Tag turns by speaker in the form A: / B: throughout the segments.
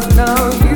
A: forever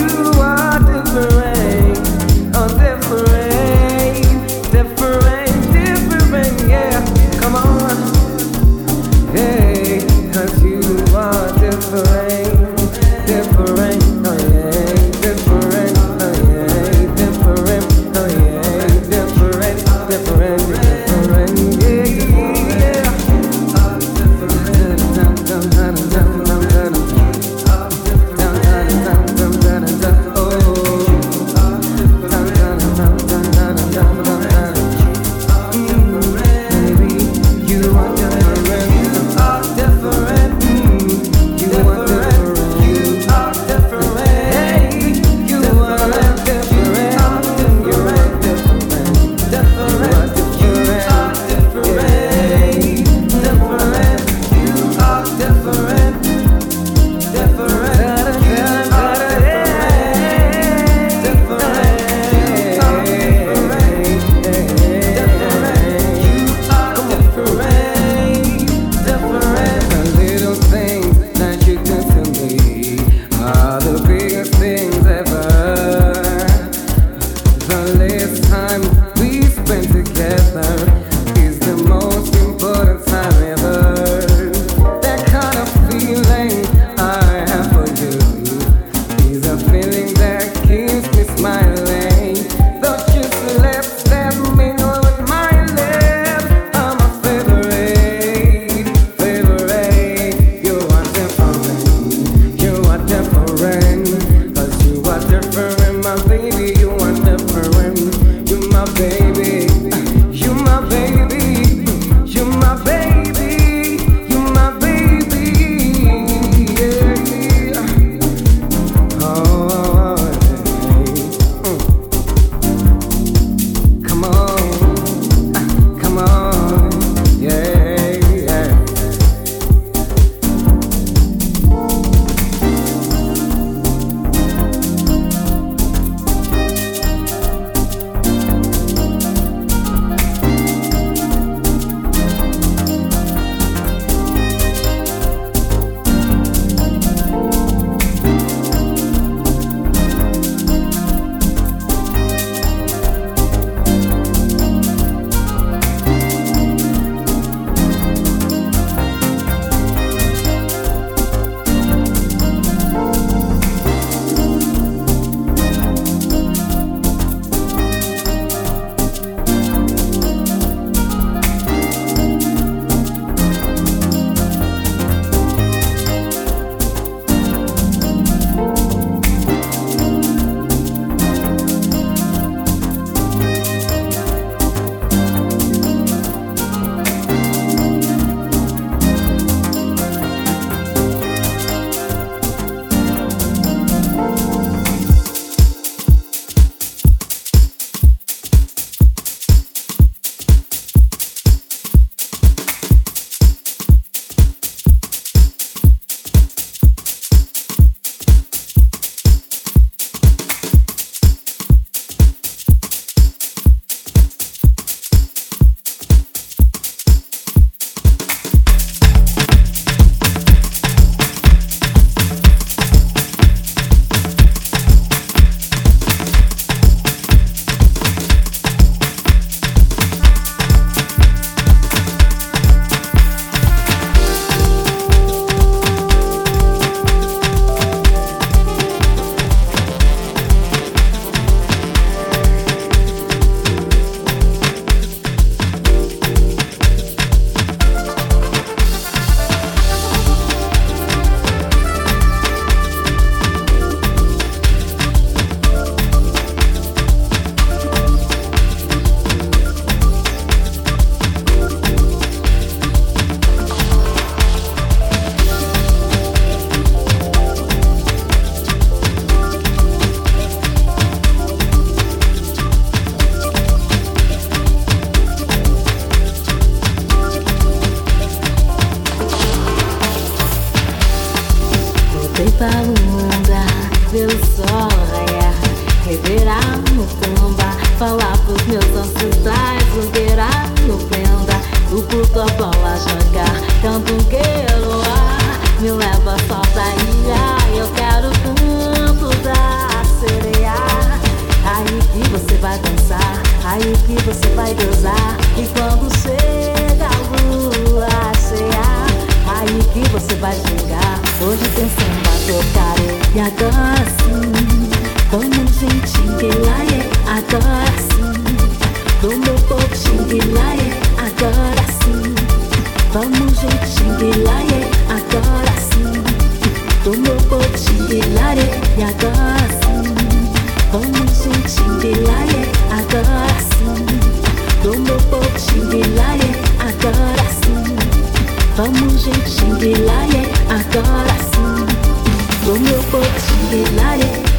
A: фонарик